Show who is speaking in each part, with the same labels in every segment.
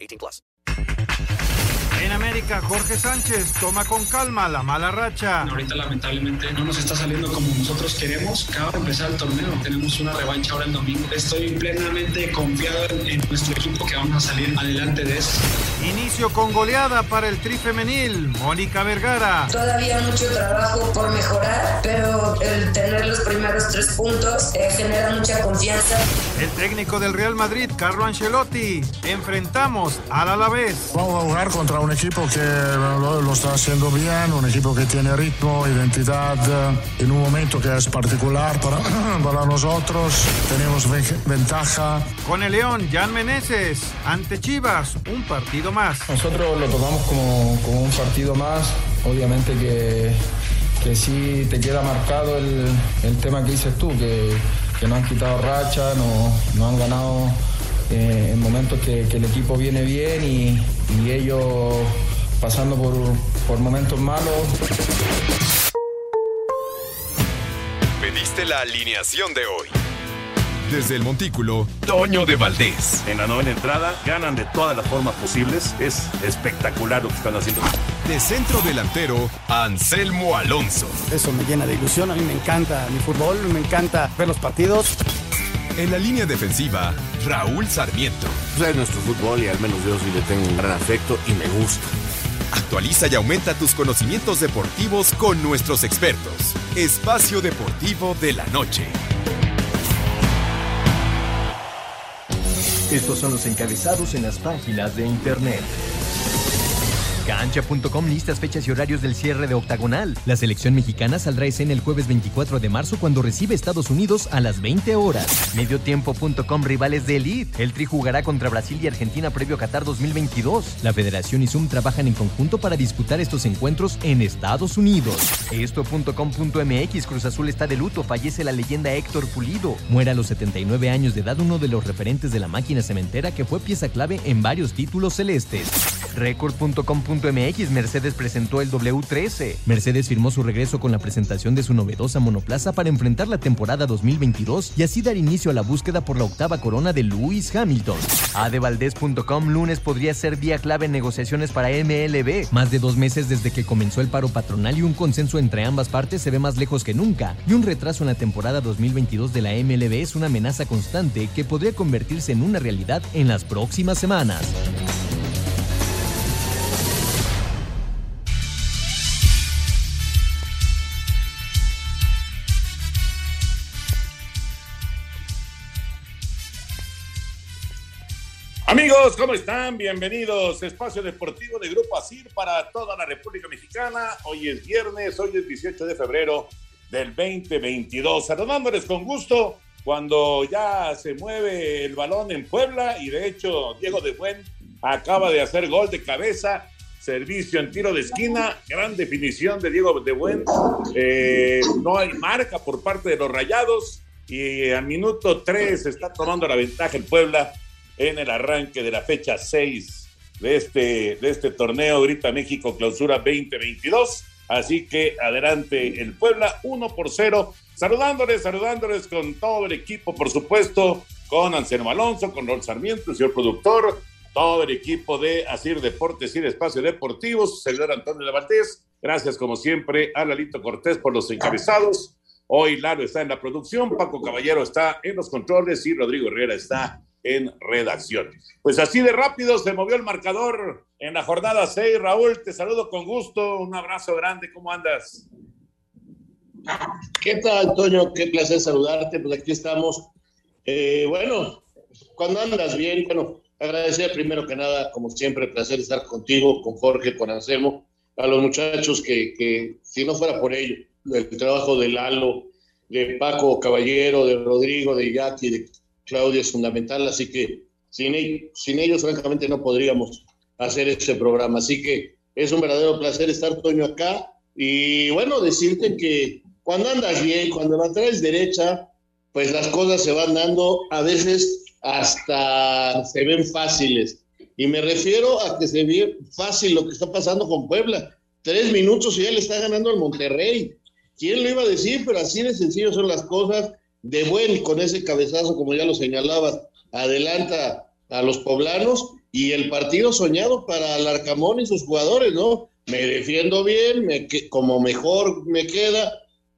Speaker 1: 18 plus.
Speaker 2: En América, Jorge Sánchez toma con calma la mala racha.
Speaker 3: Ahorita lamentablemente no nos está saliendo como nosotros queremos. Acaba de empezar el torneo. Tenemos una revancha ahora el domingo. Estoy plenamente confiado en, nuestro equipo que vamos a salir adelante de eso.
Speaker 2: Inicio con goleada para el tri femenil. Mónica Vergara.
Speaker 4: Todavía mucho trabajo por mejorar, pero el tener los primeros tres puntos eh, genera mucha confianza.
Speaker 2: El técnico del Real Madrid, Carlo Ancelotti. Enfrentamos al Alavés.
Speaker 5: Vamos a jugar contra un equipo que lo, lo está haciendo bien, un equipo que tiene ritmo, identidad, eh, en un momento que es particular para, para nosotros. Tenemos ve- ventaja.
Speaker 2: Con el León, Jan Meneses. Ante Chivas, un partido más.
Speaker 6: Nosotros lo tomamos como, como un partido más. Obviamente que, que sí te queda marcado el, el tema que dices tú, que, que no han quitado racha, no, no han ganado eh, en momentos que, que el equipo viene bien y, y ellos pasando por, por momentos malos.
Speaker 7: Pediste la alineación de hoy. Desde el Montículo, Toño de Valdés.
Speaker 8: En la novena entrada ganan de todas las formas posibles. Es espectacular lo que están haciendo.
Speaker 7: De centro delantero, Anselmo Alonso.
Speaker 9: Eso me llena de ilusión. A mí me encanta mi fútbol, me encanta ver los partidos.
Speaker 7: En la línea defensiva, Raúl Sarmiento.
Speaker 10: Pues es nuestro fútbol y al menos yo sí le tengo un gran afecto y me gusta.
Speaker 7: Actualiza y aumenta tus conocimientos deportivos con nuestros expertos. Espacio Deportivo de la Noche.
Speaker 11: Estos son los encabezados en las páginas de internet. Cancha.com listas fechas y horarios del cierre de octagonal. La selección mexicana saldrá escena el jueves 24 de marzo cuando recibe Estados Unidos a las 20 horas. Mediotiempo.com rivales de elite. El Tri jugará contra Brasil y Argentina previo a Qatar 2022. La Federación y Zoom trabajan en conjunto para disputar estos encuentros en Estados Unidos. Esto.com.mx Cruz Azul está de luto. Fallece la leyenda Héctor Pulido. Muere a los 79 años de edad uno de los referentes de la máquina cementera que fue pieza clave en varios títulos celestes. Record.com.mx Mercedes presentó el W13. Mercedes firmó su regreso con la presentación de su novedosa monoplaza para enfrentar la temporada 2022 y así dar inicio a la búsqueda por la octava corona de Lewis Hamilton. Adevaldez.com lunes podría ser día clave en negociaciones para MLB. Más de dos meses desde que comenzó el paro patronal y un consenso entre ambas partes se ve más lejos que nunca. Y un retraso en la temporada 2022 de la MLB es una amenaza constante que podría convertirse en una realidad en las próximas semanas.
Speaker 8: Amigos, ¿cómo están? Bienvenidos. Espacio Deportivo de Grupo ASIR para toda la República Mexicana. Hoy es viernes, hoy es 18 de febrero del 2022. Saludándoles con gusto cuando ya se mueve el balón en Puebla y de hecho Diego de Buen acaba de hacer gol de cabeza. Servicio en tiro de esquina, gran definición de Diego de Buen. Eh, no hay marca por parte de los Rayados y al minuto 3 está tomando la ventaja el Puebla en el arranque de la fecha 6 de este, de este torneo Grita México Clausura 2022. Así que adelante el Puebla, 1 por 0. Saludándoles, saludándoles con todo el equipo, por supuesto, con Anselmo Alonso, con Rol Sarmiento, el señor productor, todo el equipo de Asir Deportes y Espacio Deportivos, señor Antonio Levaltés. Gracias, como siempre, a Lalito Cortés por los encabezados. Hoy Lalo está en la producción, Paco Caballero está en los controles y Rodrigo Herrera está en redacción. Pues así de rápido se movió el marcador en la jornada 6. Raúl, te saludo con gusto, un abrazo grande, ¿cómo andas?
Speaker 12: ¿Qué tal, Toño? Qué placer saludarte, pues aquí estamos. Eh, bueno, cuando andas bien, bueno, agradecer primero que nada, como siempre, placer estar contigo, con Jorge, con Anselmo, a los muchachos que, que si no fuera por ello, el trabajo de Lalo, de Paco Caballero, de Rodrigo, de Jackie, de Claudia es fundamental, así que sin, sin ellos francamente no podríamos hacer este programa. Así que es un verdadero placer estar, Toño, acá. Y bueno, decirte que cuando andas bien, cuando la traes derecha, pues las cosas se van dando, a veces hasta se ven fáciles. Y me refiero a que se ve fácil lo que está pasando con Puebla. Tres minutos y ya le está ganando al Monterrey. ¿Quién lo iba a decir? Pero así de sencillo son las cosas. De buen, con ese cabezazo, como ya lo señalabas, adelanta a los poblanos y el partido soñado para Alarcamón y sus jugadores, ¿no? Me defiendo bien, me, como mejor me queda,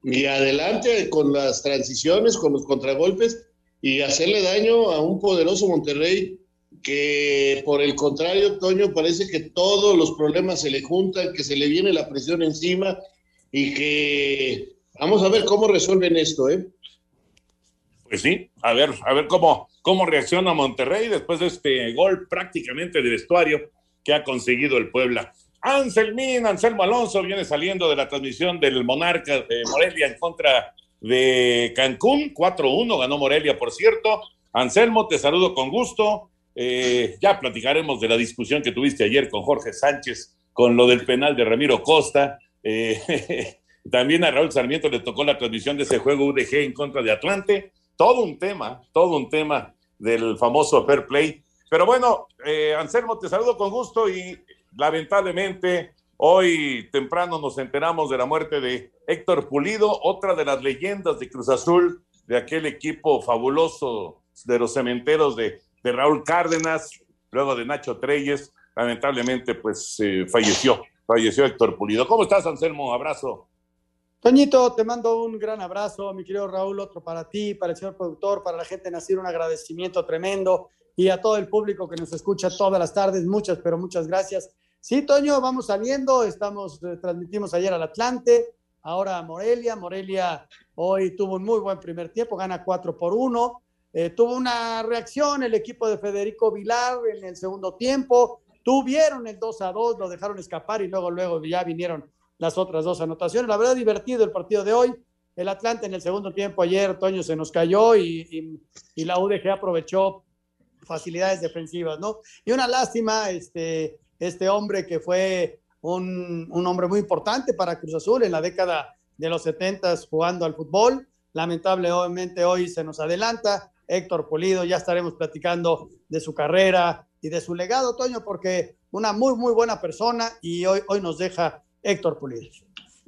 Speaker 12: y adelante con las transiciones, con los contragolpes, y hacerle daño a un poderoso Monterrey que por el contrario, Toño, parece que todos los problemas se le juntan, que se le viene la presión encima y que vamos a ver cómo resuelven esto, ¿eh?
Speaker 8: Pues sí, a ver, a ver cómo, cómo reacciona Monterrey después de este gol prácticamente de vestuario que ha conseguido el Puebla. Anselmín, Anselmo Alonso viene saliendo de la transmisión del Monarca de Morelia en contra de Cancún, 4-1, ganó Morelia, por cierto. Anselmo, te saludo con gusto. Eh, ya platicaremos de la discusión que tuviste ayer con Jorge Sánchez, con lo del penal de Ramiro Costa. Eh, también a Raúl Sarmiento le tocó la transmisión de ese juego UDG en contra de Atlante. Todo un tema, todo un tema del famoso fair play. Pero bueno, eh, Anselmo, te saludo con gusto y lamentablemente hoy temprano nos enteramos de la muerte de Héctor Pulido, otra de las leyendas de Cruz Azul, de aquel equipo fabuloso de los cementeros de de Raúl Cárdenas, luego de Nacho Treyes, lamentablemente pues eh, falleció, falleció Héctor Pulido. ¿Cómo estás, Anselmo? Abrazo.
Speaker 9: Toñito, te mando un gran abrazo, mi querido Raúl, otro para ti, para el señor productor, para la gente de Nacir, un agradecimiento tremendo y a todo el público que nos escucha todas las tardes, muchas, pero muchas gracias. Sí, Toño, vamos saliendo, estamos, eh, transmitimos ayer al Atlante, ahora a Morelia, Morelia hoy tuvo un muy buen primer tiempo, gana 4 por 1, eh, tuvo una reacción el equipo de Federico Vilar en el segundo tiempo. Tuvieron el 2 a 2, lo dejaron escapar y luego, luego ya vinieron las otras dos anotaciones. La verdad, divertido el partido de hoy. El Atlante en el segundo tiempo ayer, Toño, se nos cayó y, y, la UDG aprovechó facilidades defensivas, ¿no? Y una lástima, este, este hombre que fue un, un hombre muy importante para Cruz Azul en la década de los 70 jugando al fútbol. Lamentablemente hoy se nos adelanta. Héctor Pulido, ya estaremos platicando de su carrera y de su legado, Toño, porque una muy, muy buena persona y hoy, hoy nos deja Héctor Pulido.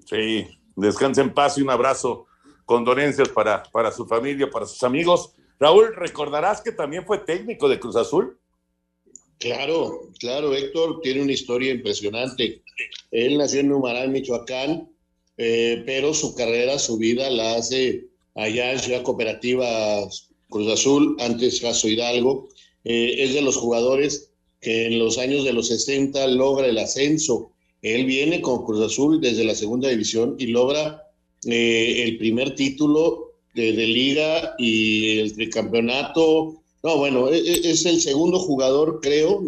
Speaker 8: Sí, descanse en paz y un abrazo, condolencias para, para su familia, para sus amigos. Raúl, recordarás que también fue técnico de Cruz Azul.
Speaker 12: Claro, claro, Héctor tiene una historia impresionante. Él nació en Numaral, Michoacán, eh, pero su carrera, su vida la hace allá en Ciudad Cooperativa Cruz Azul, antes Caso Hidalgo, eh, es de los jugadores que en los años de los 60 logra el ascenso. Él viene con Cruz Azul desde la segunda división y logra eh, el primer título de, liga y el tricampeonato. No, bueno, e, e, es, el segundo jugador, creo,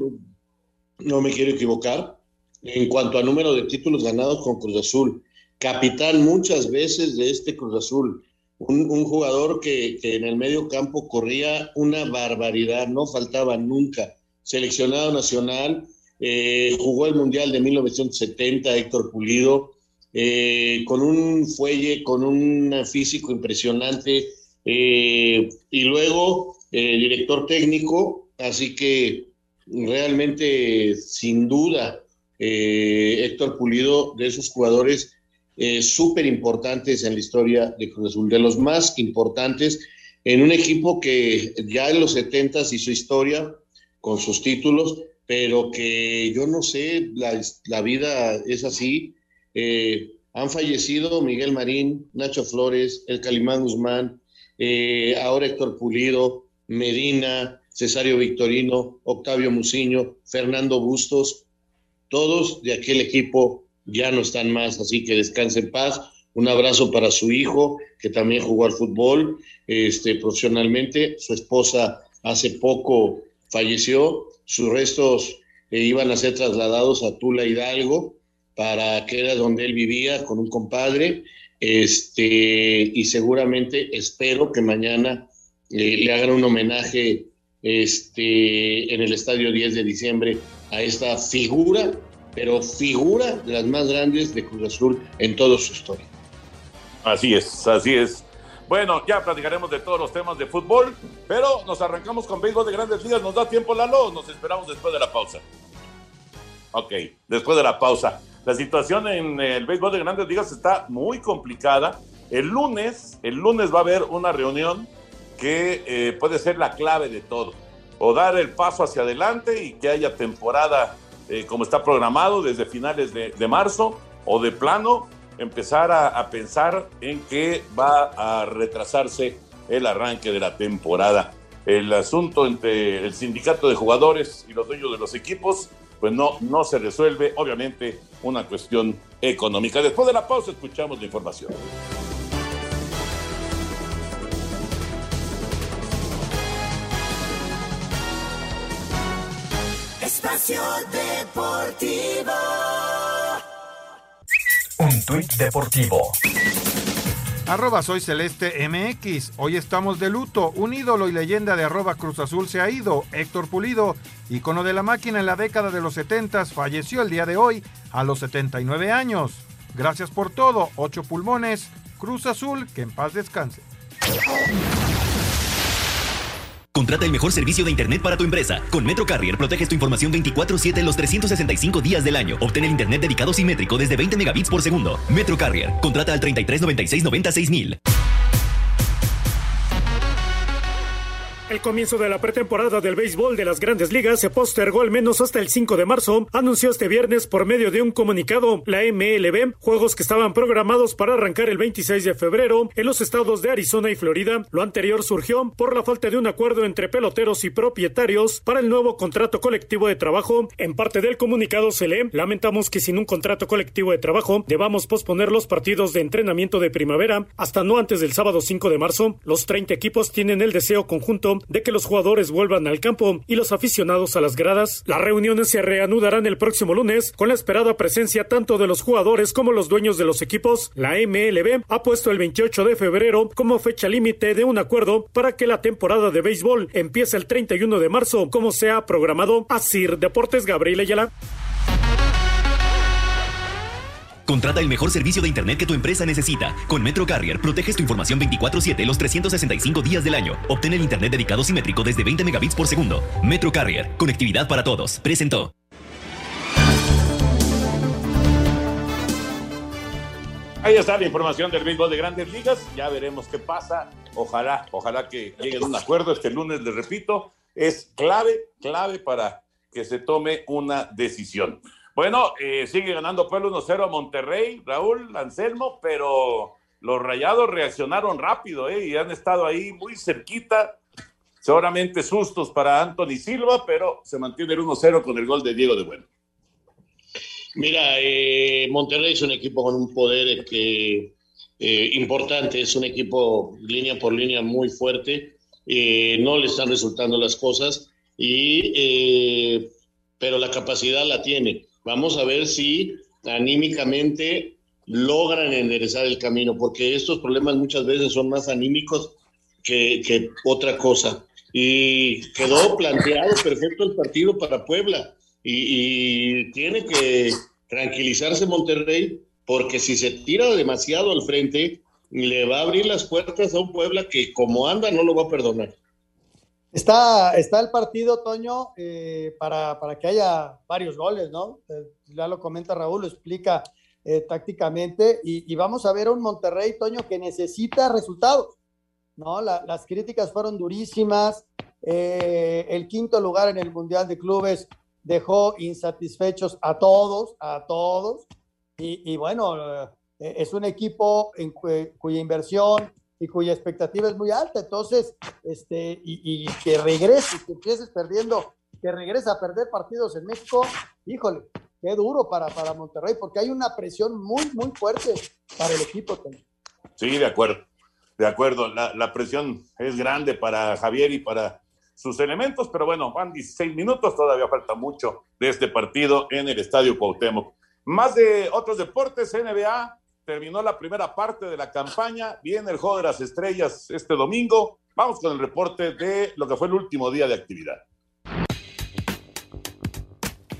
Speaker 12: no, me quiero equivocar, en cuanto a número de títulos ganados con Cruz Azul. Capitán muchas veces de este Cruz Azul un, jugador que, en el medio campo corría una barbaridad, no faltaba nunca. Seleccionado nacional, eh, jugó el Mundial de 1970, Héctor Pulido, eh, con un fuelle, con un físico impresionante, eh, y luego director técnico, así que realmente, sin duda, Héctor Pulido, de esos jugadores súper importantes en la historia de Cruz Azul, de los más importantes en un equipo que ya en los 70 hizo historia con sus títulos, pero que yo no sé, la, vida es así. Eh, han fallecido Miguel Marín, Nacho Flores, el Calimán Guzmán, eh, ahora Héctor Pulido, Medina, Cesario Victorino, Octavio Muciño, Fernando Bustos, todos de aquel equipo ya no están más, así que descanse en paz. Un abrazo para su hijo, que también jugó al fútbol este, profesionalmente. Su esposa hace poco falleció. Sus restos eh, iban a ser trasladados a Tula Hidalgo, para que era donde él vivía con un compadre. Este, y seguramente espero que mañana eh, le hagan un homenaje este, en el estadio 10 de diciembre a esta figura, pero figura de las más grandes de Cruz Azul en toda su historia.
Speaker 8: Así es, así es. Bueno, ya platicaremos de todos los temas de fútbol, pero nos arrancamos con béisbol de grandes ligas. ¿Nos da tiempo, Lalo? Nos esperamos después de la pausa. Ok, después de la pausa. La situación en el béisbol de grandes ligas está muy complicada. El lunes, el lunes va a haber una reunión que eh, puede ser la clave de todo. O dar el paso hacia adelante y que haya temporada eh, como está programado desde finales de, de marzo, o de plano empezar a, pensar en que va a retrasarse el arranque de la temporada. El asunto entre el sindicato de jugadores y los dueños de los equipos, pues no, no se resuelve, obviamente, una cuestión económica. Después de la pausa escuchamos la información.
Speaker 13: Espacio Deportivo.
Speaker 14: Un tuit deportivo.
Speaker 2: Arroba soy Celeste MX. Hoy estamos de luto. Un ídolo y leyenda de arroba Cruz Azul se ha ido. Héctor Pulido, ícono de la máquina en la década de los 70, falleció el día de hoy a los 79 años. Gracias por todo. Ocho pulmones. Cruz Azul, que en paz descanse.
Speaker 15: Contrata el mejor servicio de Internet para tu empresa. Con Metro Carrier proteges tu información 24-7 los 365 días del año. Obtén el Internet dedicado simétrico desde 20 megabits por segundo. Metro Carrier. Contrata al 33 96 96
Speaker 16: El comienzo de la pretemporada del béisbol de las grandes ligas se postergó al menos hasta el 5 de marzo, anunció este viernes por medio de un comunicado la MLB, juegos que estaban programados para arrancar el 26 de febrero en los estados de Arizona y Florida. Lo anterior surgió por la falta de un acuerdo entre peloteros y propietarios para el nuevo contrato colectivo de trabajo. En parte del comunicado se lee, lamentamos que sin un contrato colectivo de trabajo debamos posponer los partidos de entrenamiento de primavera hasta no antes del sábado 5 de marzo. Los 30 equipos tienen el deseo conjunto de que los jugadores vuelvan al campo y los aficionados a las gradas. Las reuniones se reanudarán el próximo lunes con la esperada presencia tanto de los jugadores como los dueños de los equipos. La MLB ha puesto el 28 de febrero como fecha límite de un acuerdo para que la temporada de béisbol empiece el 31 de marzo como se ha programado. Asir Deportes Gabriel Ayala.
Speaker 15: Contrata el mejor servicio de Internet que tu empresa necesita. Con Metro Carrier proteges tu información 24-7 los 365 días del año. Obtén el Internet dedicado simétrico desde 20 megabits por segundo. Metro Carrier, conectividad para todos. Presentó.
Speaker 8: Ahí está la información del béisbol de grandes ligas. Ya veremos qué pasa. Ojalá, ojalá que lleguen a un acuerdo. Este lunes, les repito, es clave, clave para que se tome una decisión. Bueno, eh, sigue ganando Pueblo 1-0 a Monterrey, Raúl, Anselmo, pero los rayados reaccionaron rápido ¿eh? y han estado ahí muy cerquita. Seguramente sustos para Anthony Silva, pero se mantiene el 1-0 con el gol de Diego de Bueno.
Speaker 12: Mira, eh, Monterrey es un equipo con un poder que, eh, importante, es un equipo línea por línea muy fuerte, eh, no le están resultando las cosas, y, pero la capacidad la tiene. Vamos a ver si anímicamente logran enderezar el camino, porque estos problemas muchas veces son más anímicos que, que otra cosa. Y quedó planteado perfecto el partido para Puebla. Y, y, tiene que tranquilizarse Monterrey, porque si se tira demasiado al frente, le va a abrir las puertas a un Puebla que como anda no lo va a perdonar.
Speaker 9: Está, está el partido, Toño, eh, para, para, que haya varios goles, ¿no? Eh, ya lo comenta Raúl, lo explica eh, tácticamente, y, vamos a ver un Monterrey, Toño, que necesita resultados, ¿no? La, las críticas fueron durísimas, el quinto lugar en el Mundial de Clubes dejó insatisfechos a todos, a todos, y, bueno, es un equipo cuya inversión y cuya expectativa es muy alta, entonces, este, y, que regrese, que empieces perdiendo, que regrese a perder partidos en México, híjole, qué duro para, para Monterrey, porque hay una presión muy, muy fuerte para el equipo también.
Speaker 8: Sí, de acuerdo, de acuerdo, la, la presión es grande para Javier y para sus elementos, pero bueno, van 16 minutos, todavía falta mucho de este partido en el Estadio Cuauhtémoc. Más de otros deportes, NBA terminó la primera parte de la campaña, viene el juego de las estrellas este domingo, Vamos con el reporte de lo que fue el último día de actividad.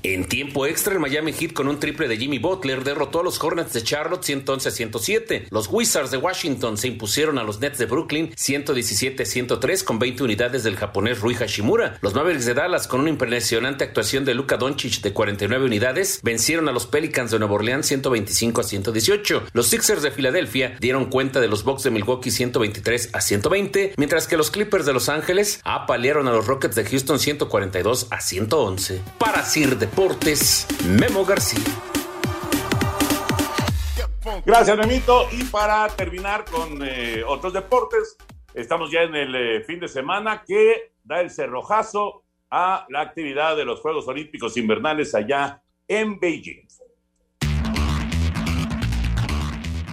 Speaker 17: En tiempo extra, el Miami Heat con un triple de Jimmy Butler derrotó a los Hornets de Charlotte 111-107. Los Wizards de Washington se impusieron a los Nets de Brooklyn 117-103 con 20 unidades del japonés Rui Hashimura. Los Mavericks de Dallas con una impresionante actuación de Luka Doncic de 49 unidades vencieron a los Pelicans de Nueva Orleans 125-118. Los Sixers de Filadelfia dieron cuenta de los Bucks de Milwaukee 123-120, mientras que los Clippers de Los Ángeles apalearon a los Rockets de Houston 142-111. Para Sir de Deportes, Memo García.
Speaker 8: Gracias, Memito. Y para terminar con eh, otros deportes, estamos ya en el eh, fin de semana que da el cerrojazo a la actividad de los Juegos Olímpicos Invernales allá en Beijing.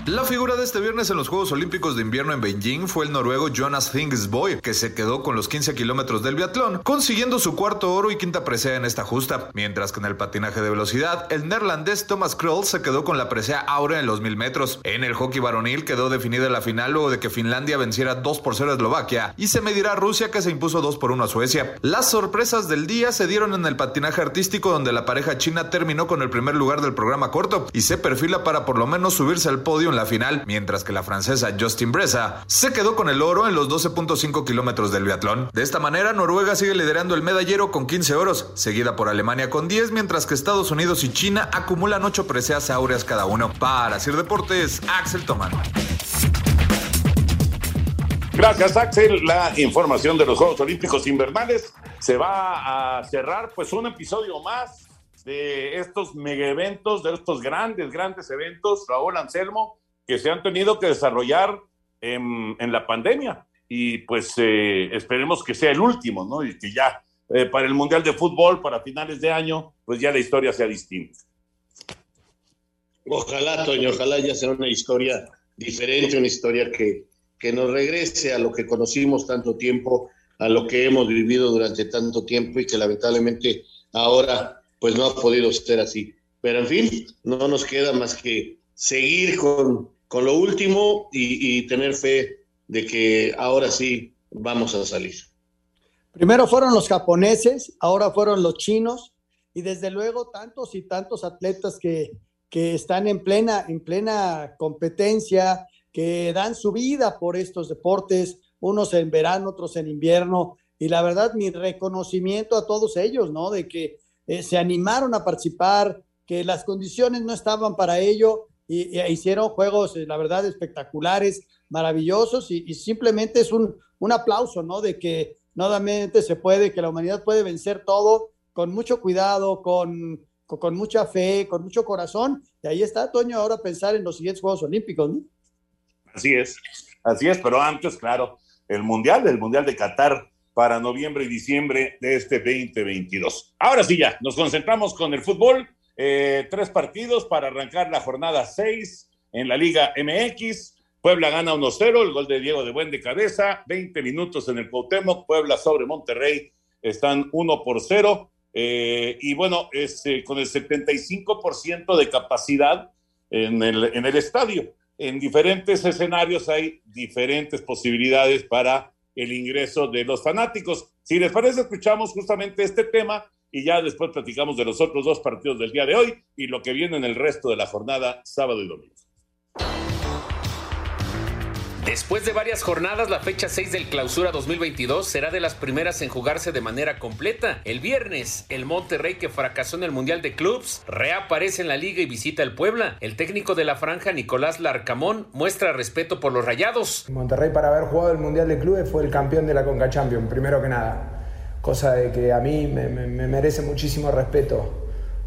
Speaker 18: La figura de este viernes en los Juegos Olímpicos de Invierno en Beijing fue el noruego Jonas Thingsboy, que se quedó con los 15 kilómetros del biatlón, consiguiendo su cuarto oro y quinta presea en esta justa, mientras que en el patinaje de velocidad, el neerlandés Thomas Krul se quedó con la presea ahora en los 1000 metros. En el hockey varonil quedó definida la final luego de que Finlandia venciera 2 por 0 a Eslovaquia y se medirá a Rusia que se impuso 2 por 1 a Suecia. Las sorpresas del día se dieron en el patinaje artístico donde la pareja china terminó con el primer lugar del programa corto y se perfila para por lo menos subirse al podio en la final, mientras que la francesa Justin Bressa se quedó con el oro en los 12.5 kilómetros del biatlón. De esta manera, Noruega sigue liderando el medallero con 15 oros, seguida por Alemania con 10, mientras que Estados Unidos y China acumulan 8 preseas áureas cada uno. Para Sir Deportes, Axel Tomán.
Speaker 8: Gracias, Axel. La información de los Juegos Olímpicos Invernales se va a cerrar, pues, un episodio más de estos mega eventos, de estos grandes, grandes eventos, Raúl Anselmo, que se han tenido que desarrollar en, en la pandemia. Y pues eh, esperemos que sea el último, ¿no? Y que ya eh, para el Mundial de Fútbol, para finales de año, pues ya la historia sea distinta.
Speaker 12: Ojalá, Toño, ojalá ya sea una historia diferente, una historia que, que nos regrese a lo que conocimos tanto tiempo, a lo que hemos vivido durante tanto tiempo y que lamentablemente ahora pues no ha podido ser así. Pero en fin, no nos queda más que seguir con, con lo último y, tener fe de que ahora sí vamos a salir.
Speaker 9: Primero fueron los japoneses, ahora fueron los chinos y desde luego tantos y tantos atletas que, que están en plena, en plena competencia, que dan su vida por estos deportes, unos en verano, otros en invierno. Y la verdad, mi reconocimiento a todos ellos, ¿no? De que eh, se animaron a participar, que las condiciones no estaban para ello y, y hicieron juegos, eh, la verdad, espectaculares, maravillosos y, y simplemente es un, un aplauso, ¿no? De que nuevamente se puede, que la humanidad puede vencer todo con mucho cuidado, con, con, con mucha fe, con mucho corazón. Y ahí está, Toño, ahora pensar en los siguientes Juegos Olímpicos, ¿no?
Speaker 8: Así es, así es, pero antes, claro, el Mundial, el Mundial de Qatar para noviembre y diciembre de este 2022. Ahora sí ya, nos concentramos con el fútbol. Eh, tres partidos para arrancar la jornada 6 en la Liga MX. Puebla gana 1-0, el gol de Diego de Buen de cabeza, 20 minutos en el Cuauhtémoc, Puebla sobre Monterrey, están 1 por 0. Eh, y bueno, es, eh, con el 75% de capacidad en el, en el estadio. En diferentes escenarios hay diferentes posibilidades para el ingreso de los fanáticos. Si les parece, escuchamos justamente este tema y ya después platicamos de los otros dos partidos del día de hoy y lo que viene en el resto de la jornada sábado y domingo.
Speaker 17: Después de varias jornadas, la fecha 6 del Clausura 2022 será de las primeras en jugarse de manera completa. El viernes, el Monterrey que fracasó en el Mundial de Clubs reaparece en la liga y visita el Puebla. El técnico de la franja, Nicolás Larcamón, muestra respeto por los rayados.
Speaker 19: Monterrey para haber jugado el Mundial de Clubes fue el campeón de la Conca Champions, primero que nada. Cosa de que a mí me, me, me merece muchísimo respeto,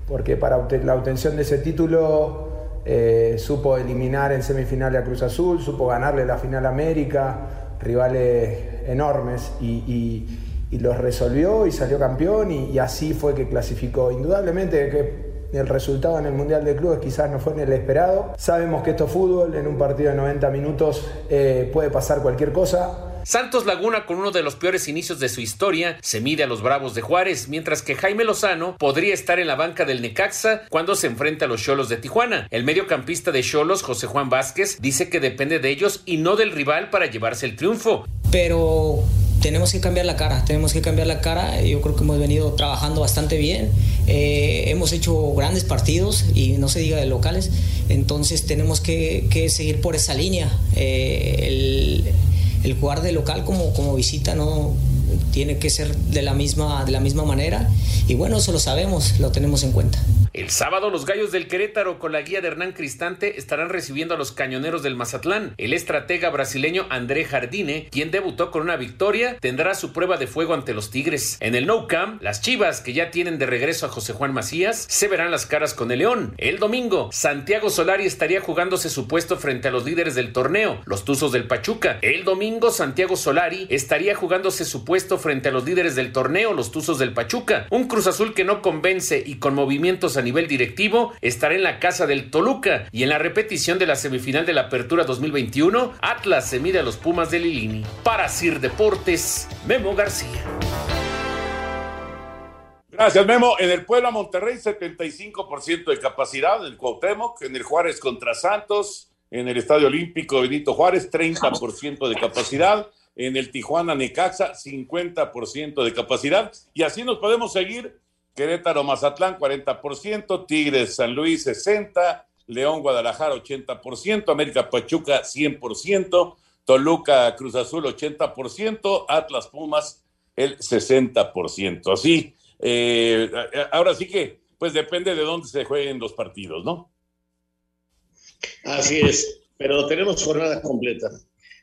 Speaker 19: porque para la obtención de ese título eh, supo eliminar en semifinal a Cruz Azul, supo ganarle la final a América, rivales enormes, y, los resolvió y salió campeón, y, así fue que clasificó. Indudablemente que el resultado en el Mundial de Clubes quizás no fue en el esperado. Sabemos que esto es fútbol, en un partido de 90 minutos eh, puede pasar cualquier cosa.
Speaker 17: Santos Laguna, con uno de los peores inicios de su historia, se mide a los Bravos de Juárez, mientras que Jaime Lozano podría estar en la banca del Necaxa cuando se enfrenta a los Cholos de Tijuana. El mediocampista de Cholos, José Juan Vázquez, dice que depende de ellos y no del rival para llevarse el triunfo.
Speaker 20: Pero tenemos que cambiar la cara, tenemos que cambiar la cara. Yo creo que hemos venido trabajando bastante bien. Eh, hemos hecho grandes partidos y no se diga de locales. Entonces tenemos que, seguir por esa línea. Eh, el, el, jugar de local como, como visita no tiene que ser de la misma, de la misma manera. Y bueno, eso lo sabemos, lo tenemos en cuenta.
Speaker 17: El sábado los Gallos del Querétaro con la guía de Hernán Cristante estarán recibiendo a los Cañoneros del Mazatlán. El estratega brasileño André Jardine, quien debutó con una victoria, tendrá su prueba de fuego ante los Tigres. En el No Camp, las Chivas, que ya tienen de regreso a José Juan Macías, se verán las caras con el León. El domingo, Santiago Solari estaría jugándose su puesto frente a los líderes del torneo, los Tuzos del Pachuca. El domingo, Santiago Solari estaría jugándose su puesto frente a los líderes del torneo, los Tuzos del Pachuca. Un Cruz Azul que no convence y con movimientos a nivel directivo estará en la casa del Toluca y en la repetición de la semifinal de la Apertura 2021, Atlas se mide a los Pumas de Lilini. Para Sir Deportes, Memo García.
Speaker 8: Gracias, Memo. En el Puebla Monterrey, 75% de capacidad, en el Cuauhtémoc, en el Juárez contra Santos, en el Estadio Olímpico Benito Juárez, 30% de capacidad, en el Tijuana Necaxa, 50% de capacidad, y así nos podemos seguir Querétaro, Mazatlán, 40%, Tigres, San Luis, 60%, León, Guadalajara, 80%, América, Pachuca, 100%, Toluca, Cruz Azul, 80%, Atlas, Pumas, el 60%. Así, eh, ahora sí que, pues depende de dónde se jueguen los partidos, ¿no?
Speaker 12: Así es, pero tenemos jornada completa.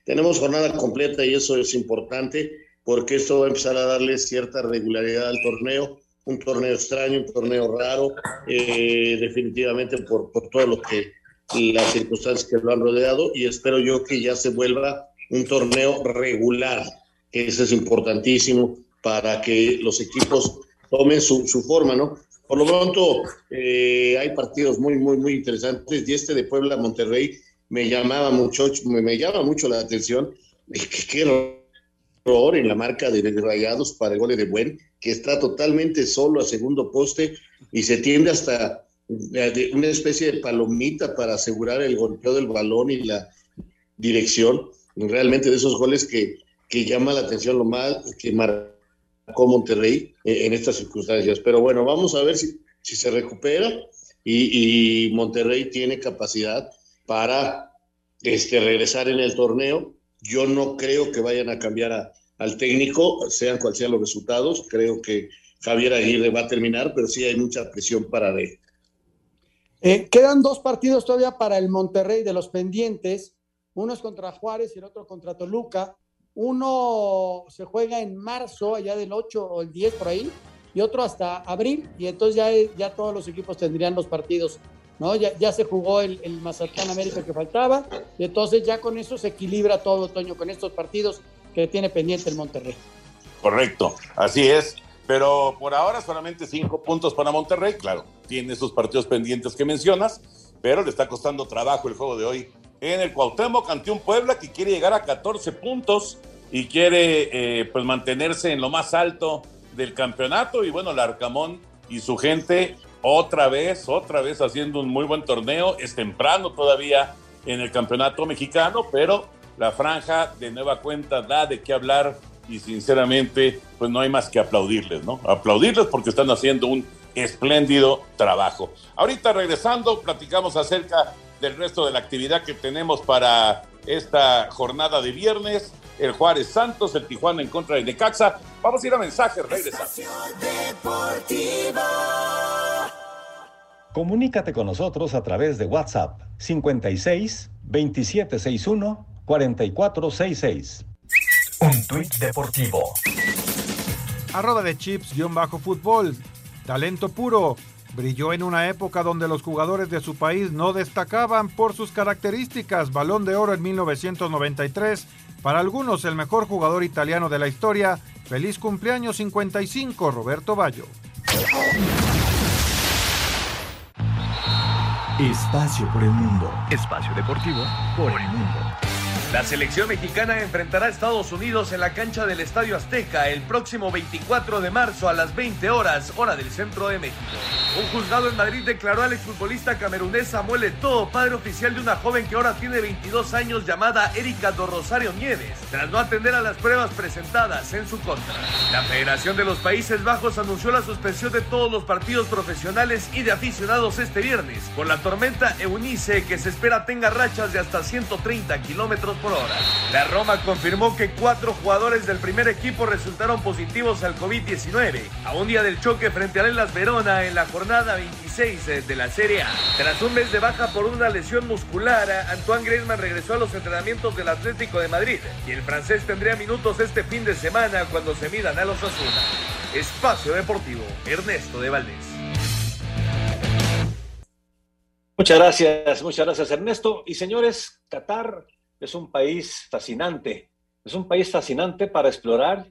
Speaker 12: Tenemos jornada completa y eso es importante porque esto va a empezar a darle cierta regularidad al torneo un torneo extraño, un torneo raro, eh, definitivamente por, por todo lo que las circunstancias que lo han rodeado y espero yo que ya se vuelva un torneo regular, que eso es importantísimo para que los equipos tomen su, su forma, ¿no? Por lo pronto, eh, hay partidos muy, muy, muy interesantes y este de Puebla-Monterrey me llamaba mucho, me, me llama mucho la atención. Qué error en la marca de Rayados para el gol de Buen, que está totalmente solo a segundo poste y se tiende hasta una especie de palomita para asegurar el golpeo del balón y la dirección. Realmente de esos goles que, que llama la atención lo mal que marcó Monterrey en estas circunstancias. Pero bueno, vamos a ver si, si se recupera y, y Monterrey tiene capacidad para este, regresar en el torneo yo no creo que vayan a cambiar a, al técnico, sean cuales sean los resultados. Creo que Javier Aguirre va a terminar, pero sí hay mucha presión para él.
Speaker 9: Eh, quedan dos partidos todavía para el Monterrey de los pendientes. Uno es contra Juárez y el otro contra Toluca. Uno se juega en marzo, allá del 8 o el 10 por ahí, y otro hasta abril. Y entonces ya, ya todos los equipos tendrían los partidos ¿no? Ya, ya se jugó el, el, Mazatlán América que faltaba, y entonces ya con eso se equilibra todo, Toño, con estos partidos que tiene pendiente el Monterrey.
Speaker 8: Correcto, así es. Pero por ahora solamente cinco puntos para Monterrey, claro, tiene esos partidos pendientes que mencionas, pero le está costando trabajo el juego de hoy en el Cuauhtémoc ante un Puebla que quiere llegar a 14 puntos y quiere eh, pues mantenerse en lo más alto del campeonato y bueno, el Arcamón y su gente otra vez, otra vez haciendo un muy buen torneo. Es temprano todavía en el campeonato mexicano, pero la franja de nueva cuenta da de qué hablar y sinceramente, pues no hay más que aplaudirles, ¿no? Aplaudirles porque están haciendo un espléndido trabajo. Ahorita regresando, platicamos acerca del resto de la actividad que tenemos para esta jornada de viernes. El Juárez Santos, el Tijuana en contra de Necaxa. Vamos a ir a mensajes, regresamos.
Speaker 21: Comunícate con nosotros a través de WhatsApp 56 2761 4466.
Speaker 14: Un tuit deportivo.
Speaker 2: Arroba de chips-fútbol. Talento puro. Brilló en una época donde los jugadores de su país no destacaban por sus características. Balón de oro en 1993. Para algunos el mejor jugador italiano de la historia. Feliz cumpleaños 55, Roberto Ballo.
Speaker 14: Espacio por el mundo. Espacio deportivo por el mundo.
Speaker 22: La selección mexicana enfrentará a Estados Unidos en la cancha del Estadio Azteca el próximo 24 de marzo a las 20 horas, hora del centro de México. Un juzgado en Madrid declaró al exfutbolista camerunés Samuel Eto'o, padre oficial de una joven que ahora tiene 22 años llamada Erika do Rosario Nieves, tras no atender a las pruebas presentadas en su contra. La Federación de los Países Bajos anunció la suspensión de todos los partidos profesionales y de aficionados este viernes, con la tormenta Eunice que se espera tenga rachas de hasta 130 kilómetros por hora. La Roma confirmó que cuatro jugadores del primer equipo resultaron positivos al COVID-19 a un día del choque frente a Elas Verona en la jornada 26 de la Serie A. Tras un mes de baja por una lesión muscular, Antoine Griezmann regresó a los entrenamientos del Atlético de Madrid y el francés tendría minutos este fin de semana cuando se midan a los Asuna. Espacio Deportivo, Ernesto de Valdés.
Speaker 23: Muchas gracias, muchas gracias Ernesto. Y señores, Qatar es un país fascinante, es un país fascinante para explorar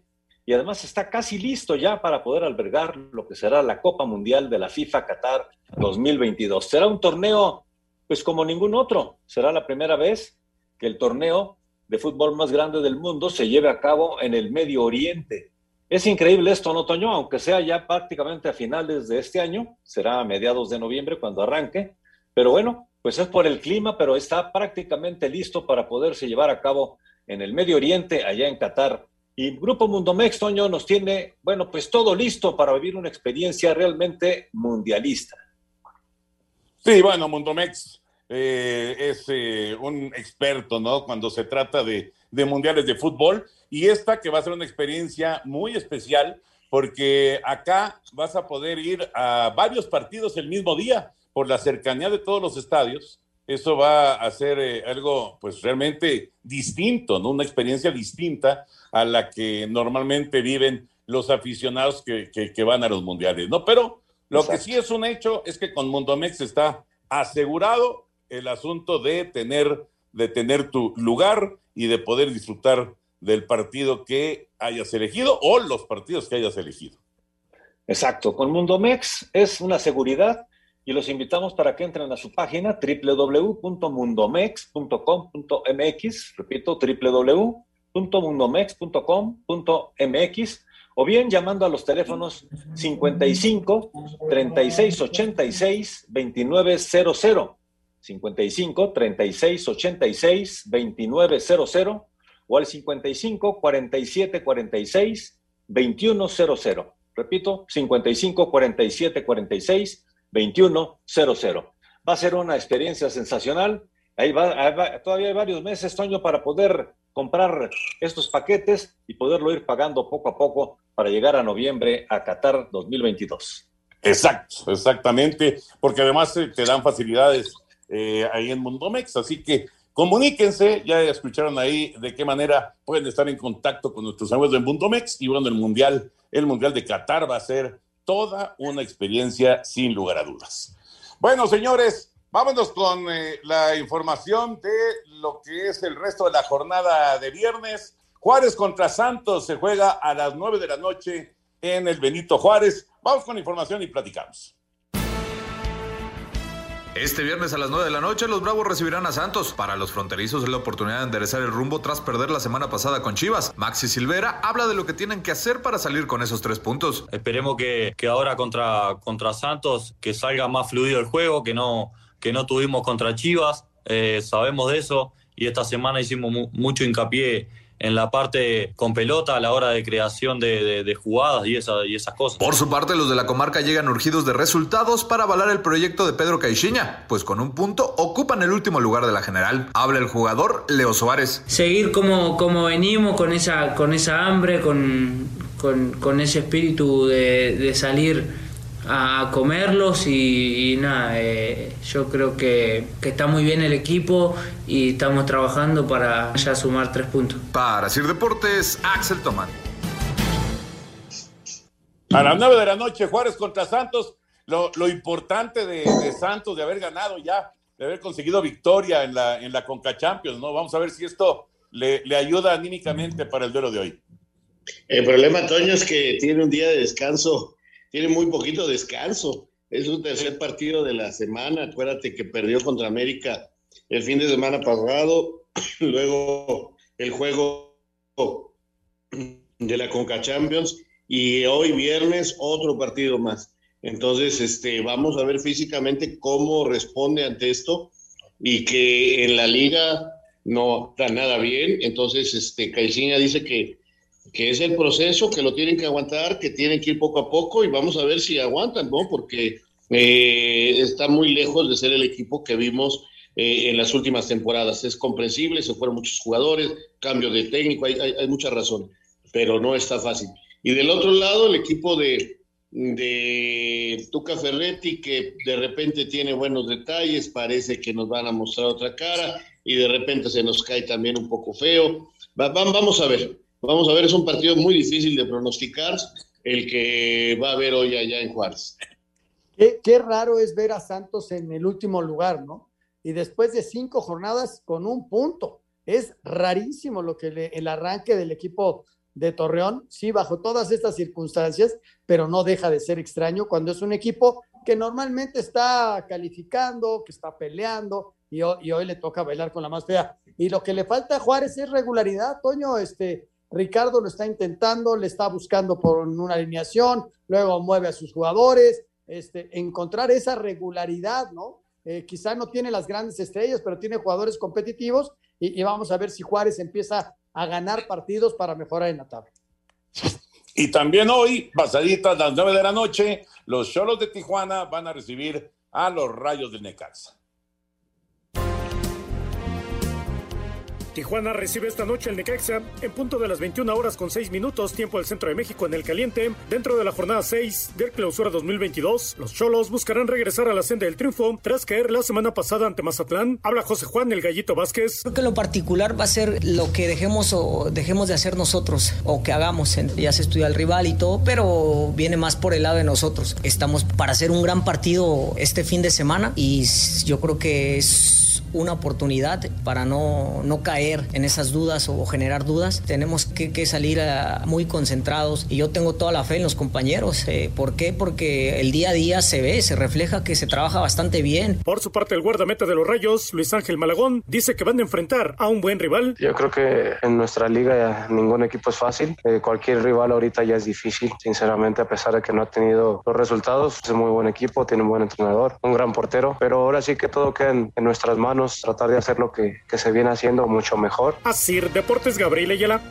Speaker 23: y además está casi listo ya para poder albergar lo que será la Copa Mundial de la FIFA Qatar 2022. Será un torneo pues como ningún otro, será la primera vez que el torneo de fútbol más grande del mundo se lleve a cabo en el Medio Oriente. Es increíble esto, ¿no, Toño? Aunque sea ya prácticamente a finales de este año, será a mediados de noviembre cuando arranque, pero bueno, pues es por el clima, pero está prácticamente listo para poderse llevar a cabo en el Medio Oriente, allá en Qatar. Y Grupo Mundomex, Toño, nos tiene, bueno, pues todo listo para vivir una experiencia realmente mundialista.
Speaker 8: Sí, bueno, Mundomex eh, es eh, un experto, ¿no? Cuando se trata de, de mundiales de fútbol. Y esta que va a ser una experiencia muy especial, porque acá vas a poder ir a varios partidos el mismo día por la cercanía de todos los estadios, eso va a ser eh, algo pues realmente distinto, ¿no? Una experiencia distinta a la que normalmente viven los aficionados que, que, van a los mundiales, ¿no? Pero lo que sí es un hecho es que con Mundomex está asegurado el asunto de tener, de tener tu lugar y de poder disfrutar del partido que hayas elegido o los partidos que hayas elegido.
Speaker 23: Exacto, con Mundomex es una seguridad y los invitamos para que entren a su página www.mundomex.com.mx, repito, www.mundomex.com.mx, o bien llamando a los teléfonos 55 36 86 2900, 55 36 86 2900 o al 55 47 46 2100. Repito, 55 47 46 2100. Va a ser una experiencia sensacional. Ahí va, todavía hay varios meses, Toño, para poder comprar estos paquetes y poderlo ir pagando poco a poco para llegar a noviembre a Qatar 2022.
Speaker 8: Exacto, exactamente, porque además te dan facilidades eh, ahí en Mundomex, así que comuníquense, ya escucharon ahí de qué manera pueden estar en contacto con nuestros amigos de Mundomex y bueno, el Mundial, el Mundial de Qatar va a ser toda una experiencia sin lugar a dudas. Bueno, señores, vámonos con eh, la información de lo que es el resto de la jornada de viernes. Juárez contra Santos se juega a las nueve de la noche en el Benito Juárez. Vamos con información y platicamos.
Speaker 18: Este viernes a las 9 de la noche los Bravos recibirán a Santos. Para los fronterizos es la oportunidad de enderezar el rumbo tras perder la semana pasada con Chivas. Maxi Silvera habla de lo que tienen que hacer para salir con esos tres puntos.
Speaker 24: Esperemos que, que ahora contra, contra Santos que salga más fluido el juego, que no, que no tuvimos contra Chivas. Eh, sabemos de eso y esta semana hicimos mucho hincapié en la parte con pelota a la hora de creación de, jugadas y, y esas cosas.
Speaker 18: Por su parte, los de la comarca llegan urgidos de resultados para avalar el proyecto de Pedro Caixinha, pues con un punto ocupan el último lugar de la general. Habla el jugador Leo Suárez.
Speaker 20: Seguir como, como venimos, con esa, con esa hambre, con, con, ese espíritu de, de salir a comerlos y, nada, eh, yo creo que, está muy bien el equipo y estamos trabajando para ya sumar tres puntos.
Speaker 18: Para Sir Deportes, Axel Tomán.
Speaker 8: A las nueve de la noche, Juárez contra Santos. Lo, importante de, Santos de haber ganado ya, de haber conseguido victoria en la, en la Conca Champions, ¿no? Vamos a ver si esto le, le ayuda anímicamente para el duelo de hoy.
Speaker 12: El problema, Toño, es que tiene un día de descanso tiene muy poquito descanso. Es un tercer partido de la semana. Acuérdate que perdió contra América el fin de semana pasado luego el juego de la Conca Champions y hoy viernes otro partido más. Entonces, este, vamos a ver físicamente cómo responde ante esto y que en la liga no está nada bien. Entonces, este, Caixinha dice que, que es el proceso, que lo tienen que aguantar, que tienen que ir poco a poco y vamos a ver si aguantan, ¿no? Porque eh, está muy lejos de ser el equipo que vimos eh, en las últimas temporadas. Es comprensible, se fueron muchos jugadores, cambio de técnico, hay, hay, muchas razones, pero no está fácil. Y del otro lado, el equipo de, de Tuca Ferretti, que de repente tiene buenos detalles, parece que nos van a mostrar otra cara y de repente se nos cae también un poco feo. Va, vamos a ver, vamos a ver, es un partido muy difícil de pronosticar el que va a haber hoy allá en Juárez.
Speaker 9: Qué, qué raro es ver a Santos en el último lugar, ¿no? Y después de cinco jornadas con un punto. Es rarísimo lo que le, el arranque del equipo de Torreón, sí, bajo todas estas circunstancias, pero no deja de ser extraño cuando es un equipo que normalmente está calificando, que está peleando, y hoy, y hoy, le toca bailar con la más fea. Y lo que le falta a Juárez es regularidad, Toño, este, Ricardo lo está intentando, le está buscando por una alineación, luego mueve a sus jugadores, este, encontrar esa regularidad, ¿no? Eh, quizá no tiene las grandes estrellas, pero tiene jugadores competitivos y, vamos a ver si Juárez empieza a ganar partidos para mejorar en la tabla.
Speaker 8: Y también hoy, pasaditas las nueve de la noche, los Cholos de Tijuana van a recibir a los Rayos del Necaxa.
Speaker 16: Tijuana recibe esta noche el Necaxa en punto de las 21 horas con 6 minutos, tiempo del centro de México en el caliente. Dentro de la jornada 6 del clausura 2022, los Cholos buscarán regresar a la senda del triunfo tras caer la semana pasada ante Mazatlán. Habla José Juan, el gallito Vázquez.
Speaker 20: Creo que lo particular va a ser lo que dejemos o dejemos de hacer nosotros o que hagamos. Ya se estudia el rival y todo, pero viene más por el lado de nosotros. Estamos para hacer un gran partido este fin de semana y yo creo que es una oportunidad para no, no caer en esas dudas o generar dudas. Tenemos que, que salir a, muy concentrados y yo tengo toda la fe en los compañeros. Eh, ¿Por qué? Porque el día a día se ve, se refleja que se trabaja bastante bien.
Speaker 16: Por su parte, el guardameta de los Rayos, Luis Ángel Malagón, dice que van a enfrentar a un buen rival.
Speaker 25: Yo creo que en nuestra liga ningún equipo es fácil. Eh, cualquier rival ahorita ya es difícil, sinceramente, a pesar de que no ha tenido los resultados. Es un muy buen equipo, tiene un buen entrenador, un gran portero, pero ahora sí que todo queda en, en nuestras manos tratar de hacer lo que, que se viene haciendo mucho mejor.
Speaker 16: Así, Deportes Gabriel Ayala.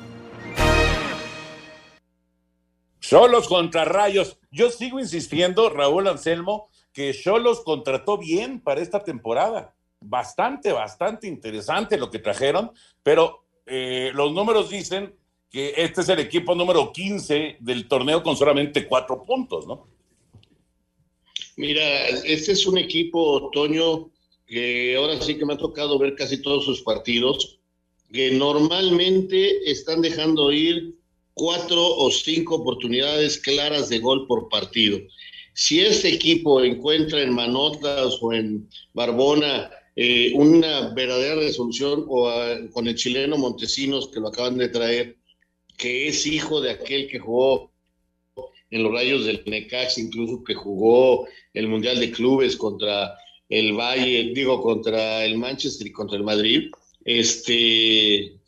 Speaker 8: Cholos contra Rayos. Yo sigo insistiendo, Raúl Anselmo, que Cholos contrató bien para esta temporada. Bastante, bastante interesante lo que trajeron, pero eh, los números dicen que este es el equipo número 15 del torneo con solamente cuatro puntos, ¿no?
Speaker 12: Mira, este es un equipo, Toño, que ahora sí que me ha tocado ver casi todos sus partidos, que normalmente están dejando ir cuatro o cinco oportunidades claras de gol por partido. Si este equipo encuentra en Manotas o en Barbona eh, una verdadera resolución o a, con el chileno Montesinos que lo acaban de traer, que es hijo de aquel que jugó en los rayos del Necax, incluso que jugó el Mundial de Clubes contra el Valle, digo, contra el Manchester y contra el Madrid, este,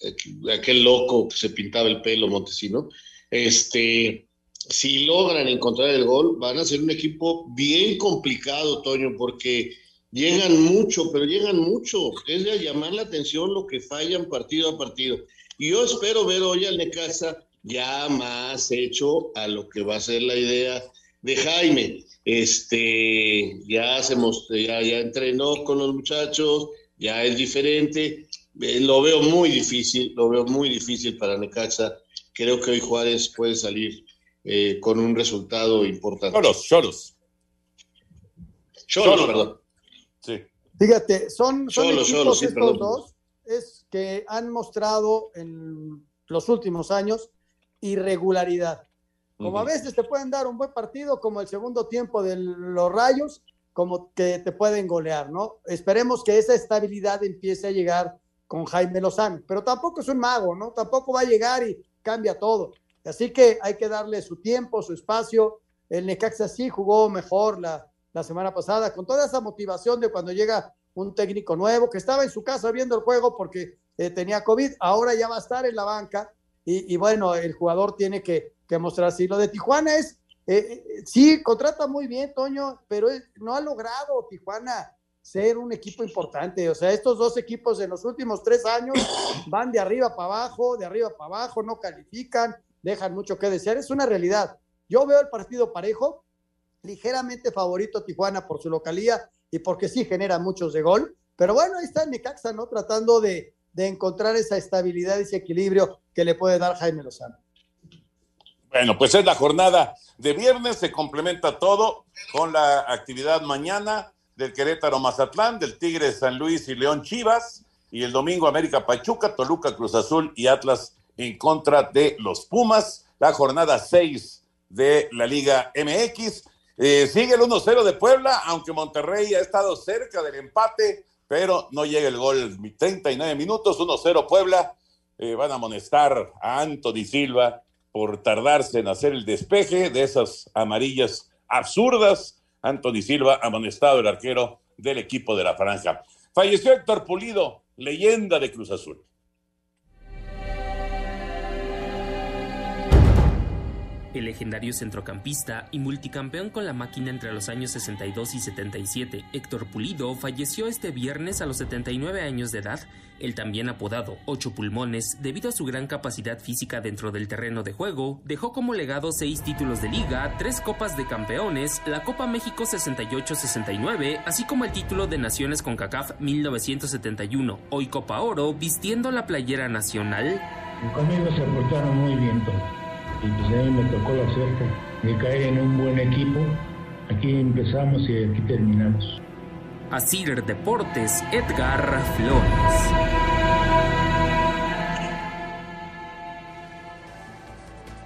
Speaker 12: aquel loco que se pintaba el pelo, Montesino, este, si logran encontrar el gol, van a ser un equipo bien complicado, Toño, porque llegan mucho, pero llegan mucho. Es de llamar la atención lo que fallan partido a partido. Y yo espero ver hoy al Necaxa ya más hecho a lo que va a ser la idea de Jaime. Este, ya se mostró, ya, ya entrenó con los muchachos, ya es diferente. Eh, lo veo muy difícil, lo veo muy difícil para Necaxa. Creo que hoy Juárez puede salir eh, con un resultado importante.
Speaker 8: Cholos, Cholos.
Speaker 12: Cholos, perdón.
Speaker 8: Sí.
Speaker 9: Fíjate, son, son
Speaker 12: Cholos,
Speaker 9: equipos
Speaker 12: Cholos, sí,
Speaker 9: estos
Speaker 12: perdón.
Speaker 9: dos es que han mostrado en los últimos años irregularidad. Como a veces te pueden dar un buen partido, como el segundo tiempo de los Rayos, como que te pueden golear, ¿no? Esperemos que esa estabilidad empiece a llegar con Jaime Lozano, pero tampoco es un mago, ¿no? Tampoco va a llegar y cambia todo. Así que hay que darle su tiempo, su espacio. El Necaxa sí jugó mejor la, la semana pasada, con toda esa motivación de cuando llega un técnico nuevo que estaba en su casa viendo el juego porque eh, tenía COVID, ahora ya va a estar en la banca y, bueno, el jugador tiene que, que mostrar así. Lo de Tijuana es, eh, eh, sí, contrata muy bien, Toño, pero no ha logrado Tijuana ser un equipo importante. O sea, estos dos equipos en los últimos tres años van de arriba para abajo, de arriba para abajo, no califican, dejan mucho que desear. Es una realidad. Yo veo el partido parejo, ligeramente favorito Tijuana por su localía y porque sí genera muchos de gol. Pero bueno, ahí está el Necaxa, ¿no? Tratando de, de encontrar esa estabilidad ese equilibrio que le puede dar Jaime Lozano.
Speaker 8: Bueno, pues es la jornada de viernes, se complementa todo con la actividad mañana del Querétaro Mazatlán, del Tigre San Luis y León Chivas, y el domingo América Pachuca, Toluca Cruz Azul y Atlas en contra de los Pumas, la jornada 6 de la Liga MX. Eh, sigue el 1-0 de Puebla, aunque Monterrey ha estado cerca del empate, pero no llega el gol. 39 minutos, 1-0 Puebla. Eh, van a amonestar a Anthony Silva por tardarse en hacer el despeje de esas amarillas absurdas. Anthony Silva, amonestado el arquero del equipo de la Franja. Falleció Héctor Pulido, leyenda de Cruz Azul.
Speaker 26: El legendario centrocampista y multicampeón con la máquina entre los años 62 y 77, Héctor Pulido, falleció este viernes a los 79 años de edad. El también apodado Ocho Pulmones, debido a su gran capacidad física dentro del terreno de juego, dejó como legado seis títulos de liga, tres copas de campeones, la Copa México 68-69, así como el título de Naciones con CACAF 1971, hoy Copa Oro, vistiendo la playera nacional.
Speaker 27: Conmigo se portaron muy bien todos y pues a mí me tocó la suerte de caer en un buen equipo. Aquí empezamos y aquí terminamos.
Speaker 26: Asir Deportes, Edgar Flores.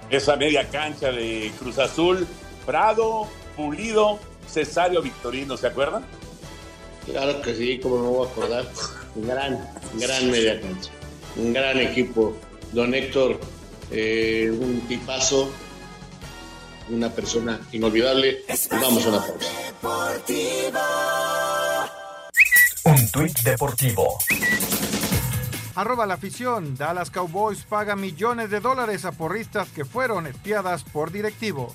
Speaker 8: Esa media cancha de Cruz Azul, Prado, Pulido, Cesario Victorino, ¿se acuerdan?
Speaker 12: Claro que sí, como no voy a acordar. Gran, gran media cancha. Un gran equipo. Don Héctor eh, un tipazo, una persona inolvidable. Vamos a una pausa.
Speaker 14: Un tuit deportivo.
Speaker 2: Arroba la afición. Dallas Cowboys paga millones de dólares a porristas que fueron espiadas por directivo.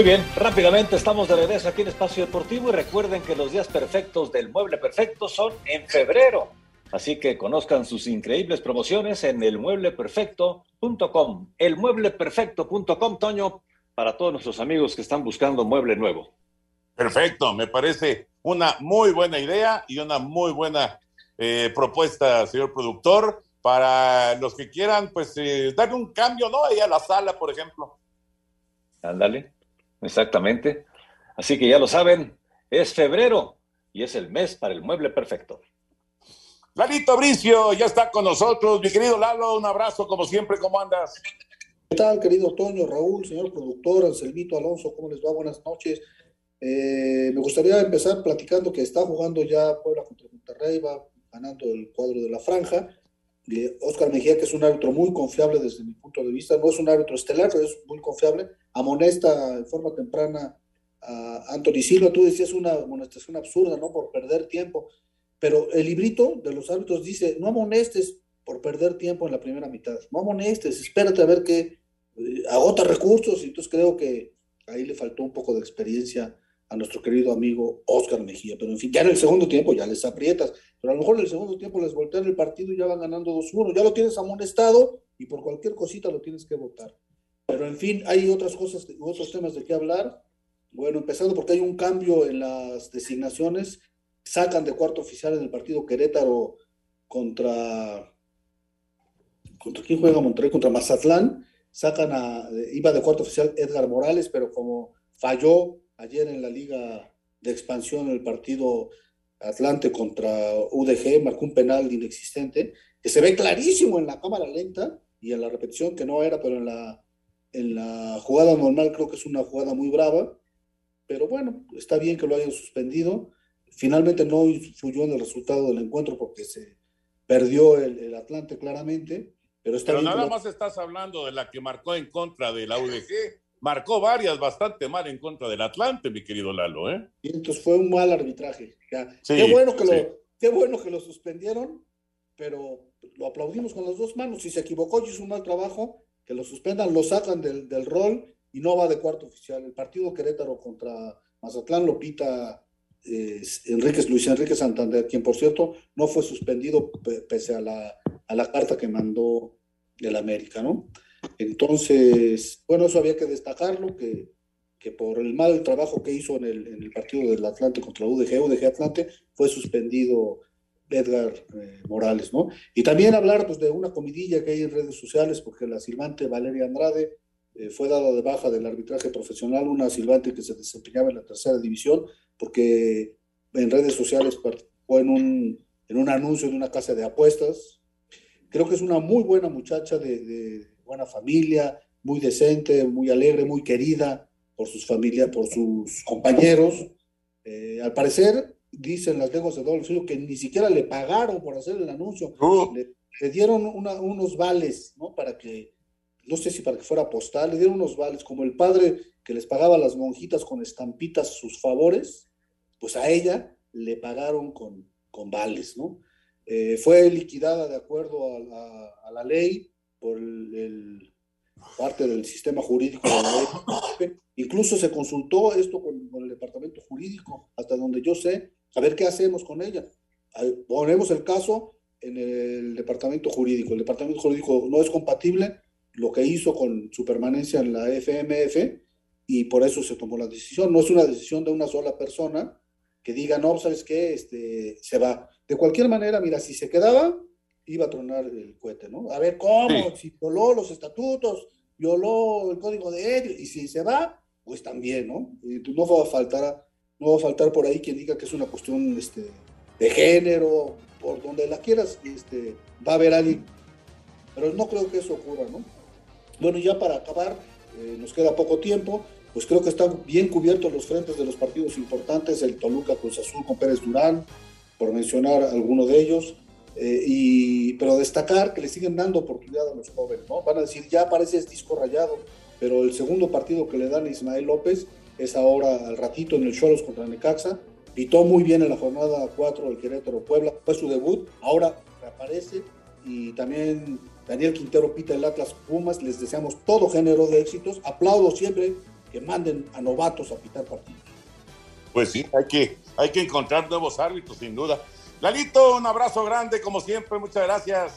Speaker 23: Muy bien, rápidamente estamos de regreso aquí en Espacio Deportivo y recuerden que los días perfectos del Mueble Perfecto son en febrero. Así que conozcan sus increíbles promociones en elmuebleperfecto.com. Elmuebleperfecto.com, Toño, para todos nuestros amigos que están buscando mueble nuevo.
Speaker 8: Perfecto, me parece una muy buena idea y una muy buena eh, propuesta, señor productor, para los que quieran, pues, eh, darle un cambio, ¿no? Ahí a la sala, por ejemplo.
Speaker 23: Ándale. Exactamente. Así que ya lo saben, es febrero y es el mes para el mueble perfecto.
Speaker 8: Lalito Bricio ya está con nosotros. Mi querido Lalo, un abrazo como siempre, ¿cómo andas?
Speaker 28: ¿Qué tal, querido Toño, Raúl, señor productor, Anselmito, Alonso? ¿Cómo les va? Buenas noches. Eh, me gustaría empezar platicando que está jugando ya Puebla contra Monterrey, va ganando el cuadro de la franja. Oscar Mejía, que es un árbitro muy confiable desde mi punto de vista, no es un árbitro estelar, pero es muy confiable, amonesta de forma temprana a Anthony Silva. Tú decías una amonestación absurda, ¿no? Por perder tiempo. Pero el librito de los árbitros dice, no amonestes por perder tiempo en la primera mitad, no amonestes, espérate a ver qué, eh, agota recursos, y entonces creo que ahí le faltó un poco de experiencia a nuestro querido amigo Oscar Mejía. Pero en fin, ya en el segundo tiempo ya les aprietas. Pero a lo mejor en el segundo tiempo les voltean el partido y ya van ganando 2-1. Ya lo tienes amonestado y por cualquier cosita lo tienes que votar. Pero en fin, hay otras cosas, otros temas de qué hablar. Bueno, empezando porque hay un cambio en las designaciones. Sacan de cuarto oficial en el partido Querétaro contra. ¿Contra quién juega Monterrey? Contra Mazatlán. Sacan a. Iba de cuarto oficial Edgar Morales, pero como falló ayer en la Liga de Expansión el partido Atlante contra UDG, marcó un penal inexistente, que se ve clarísimo en la cámara lenta y en la repetición que no era, pero en la, en la jugada normal creo que es una jugada muy brava, pero bueno, está bien que lo hayan suspendido. Finalmente no influyó en el resultado del encuentro porque se perdió el, el Atlante claramente, Pero, está
Speaker 8: Pero
Speaker 28: bien
Speaker 8: nada
Speaker 28: lo-
Speaker 8: más estás hablando de la que marcó en contra de la UDG. Marcó varias bastante mal en contra del Atlante, mi querido Lalo, ¿eh?
Speaker 28: Y entonces fue un mal arbitraje. Ya.
Speaker 8: Sí,
Speaker 28: qué, bueno que
Speaker 8: sí.
Speaker 28: lo, qué bueno que lo suspendieron, pero lo aplaudimos con las dos manos. Si se equivocó y hizo un mal trabajo, que lo suspendan, lo sacan del, del rol y no va de cuarto oficial. El partido Querétaro contra Mazatlán lo pita eh, Luis Enrique Santander, quien por cierto no fue suspendido pe- pese a la, a la carta que mandó del América, ¿no? Entonces, bueno, eso había que destacarlo, que, que por el mal trabajo que hizo en el, en el partido del Atlante contra UDG, UDG Atlante, fue suspendido Edgar eh, Morales, ¿no? Y también hablar pues, de una comidilla que hay en redes sociales, porque la silbante Valeria Andrade eh, fue dada de baja del arbitraje profesional, una silbante que se desempeñaba en la tercera división, porque en redes sociales participó en un, en un anuncio de una casa de apuestas. Creo que es una muy buena muchacha de, de buena familia, muy decente, muy alegre, muy querida por sus familias, por sus compañeros. Eh, al parecer, dicen las lenguas de doble filo que ni siquiera le pagaron por hacer el anuncio. Le, le dieron una- unos vales, ¿no? Para que, no sé si para que fuera postal, le dieron unos vales, como el padre que les pagaba a las monjitas con estampitas sus favores, pues a ella le pagaron con, con vales, ¿no? Eh, fue liquidada de acuerdo a la, a la ley por el, el- parte del sistema jurídico de la ley. Incluso se consultó esto con, con el departamento jurídico, hasta donde yo sé, a ver qué hacemos con ella. Ponemos el caso en el departamento jurídico. El departamento jurídico no es compatible lo que hizo con su permanencia en la FMF y por eso se tomó la decisión. No es una decisión de una sola persona que diga, no, ¿sabes qué? Este, se va. De cualquier manera, mira, si se quedaba, iba a tronar el cohete, ¿no? A ver, ¿cómo? Si violó los estatutos, violó el código de ética, y si se va, pues también, ¿no? Y no va a faltar, no va a faltar por ahí quien diga que es una cuestión este, de género, por donde la quieras, este, va a haber alguien. Pero no creo que eso ocurra, ¿no? Bueno, ya para acabar, eh, nos queda poco tiempo, pues creo que están bien cubiertos los frentes de los partidos importantes, el Toluca Cruz Azul con Pérez Durán, por mencionar alguno de ellos, eh, y, pero destacar que le siguen dando oportunidad a los jóvenes, ¿no? Van a decir, ya parece es disco rayado, pero el segundo partido que le dan a Ismael López es ahora al ratito en el Cholos contra Necaxa, pitó muy bien en la jornada 4 del Querétaro Puebla, fue su debut, ahora reaparece y también Daniel Quintero pita el Atlas Pumas, les deseamos todo género de éxitos, aplaudo siempre que manden a novatos a pitar partidos.
Speaker 8: Pues sí, hay que, hay que encontrar nuevos árbitros, sin duda. Lalito, un abrazo grande, como siempre, muchas gracias.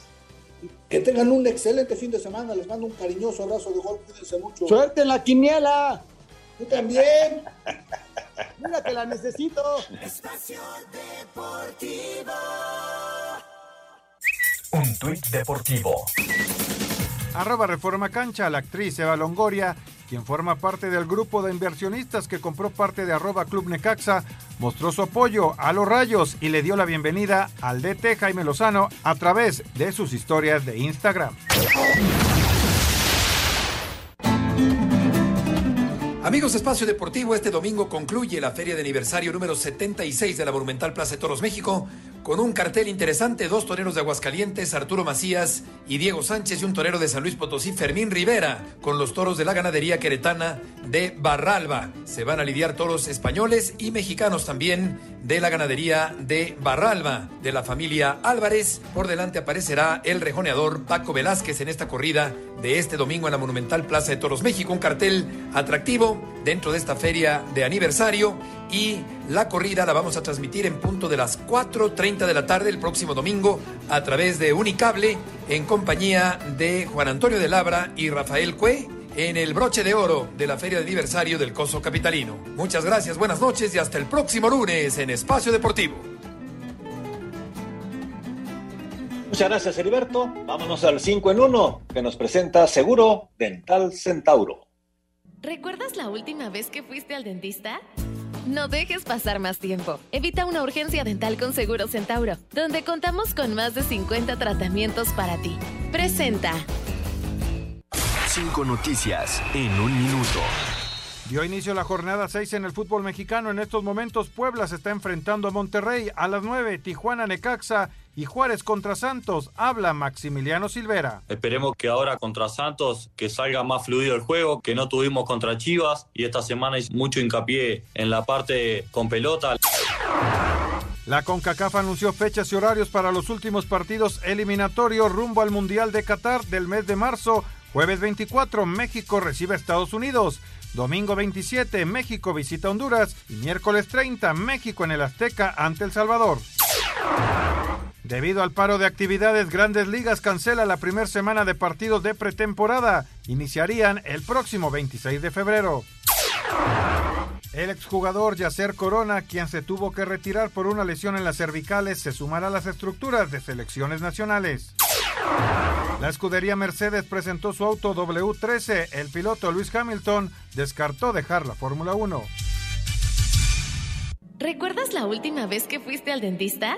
Speaker 28: Que tengan un excelente fin de semana, les mando un cariñoso abrazo de gol, cuídense mucho.
Speaker 9: ¡Suerte en la quiniela!
Speaker 28: ¡Tú también!
Speaker 9: ¡Mira que la necesito!
Speaker 13: Espacio Deportivo.
Speaker 14: Un tuit deportivo.
Speaker 2: Arroba Reforma Cancha, la actriz Eva Longoria, quien forma parte del grupo de inversionistas que compró parte de arroba Club Necaxa, mostró su apoyo a los Rayos y le dio la bienvenida al DT Jaime Lozano a través de sus historias de Instagram.
Speaker 29: Amigos Espacio Deportivo, este domingo concluye la feria de aniversario número 76 de la Monumental Plaza de Toros México, con un cartel interesante, dos toreros de Aguascalientes, Arturo Macías y Diego Sánchez, y un torero de San Luis Potosí, Fermín Rivera, con los toros de la ganadería queretana de Barralba. Se van a lidiar toros españoles y mexicanos también de la ganadería de Barralba, de la familia Álvarez. Por delante aparecerá el rejoneador Paco Velázquez en esta corrida de este domingo en la Monumental Plaza de Toros México, un cartel atractivo dentro de esta feria de aniversario y la corrida la vamos a transmitir en punto de las 4.30 de la tarde el próximo domingo a través de Unicable en compañía de Juan Antonio de Labra y Rafael Cue en el broche de oro de la feria de aniversario del Coso Capitalino. Muchas gracias, buenas noches y hasta el próximo lunes en Espacio Deportivo.
Speaker 23: Muchas gracias, Heriberto. Vámonos al 5 en 1 que nos presenta Seguro Dental Centauro.
Speaker 30: ¿Recuerdas la última vez que fuiste al dentista? No dejes pasar más tiempo. Evita una urgencia dental con Seguro Centauro, donde contamos con más de 50 tratamientos para ti. Presenta.
Speaker 14: Cinco noticias en un minuto.
Speaker 2: Dio inicio la jornada 6 en el fútbol mexicano. En estos momentos Puebla se está enfrentando a Monterrey a las 9, Tijuana Necaxa y Juárez contra Santos. Habla Maximiliano Silvera.
Speaker 24: Esperemos que ahora contra Santos que salga más fluido el juego, que no tuvimos contra Chivas y esta semana hice mucho hincapié en la parte con pelota.
Speaker 2: La CONCACAF anunció fechas y horarios para los últimos partidos eliminatorios rumbo al Mundial de Qatar del mes de marzo. Jueves 24, México recibe a Estados Unidos. Domingo 27, México visita Honduras. Y miércoles 30, México en el Azteca ante El Salvador. Debido al paro de actividades, Grandes Ligas cancela la primera semana de partidos de pretemporada. Iniciarían el próximo 26 de febrero. El exjugador Yacer Corona, quien se tuvo que retirar por una lesión en las cervicales, se sumará a las estructuras de selecciones nacionales. La escudería Mercedes presentó su auto W13. El piloto Luis Hamilton descartó dejar la Fórmula 1.
Speaker 30: ¿Recuerdas la última vez que fuiste al dentista?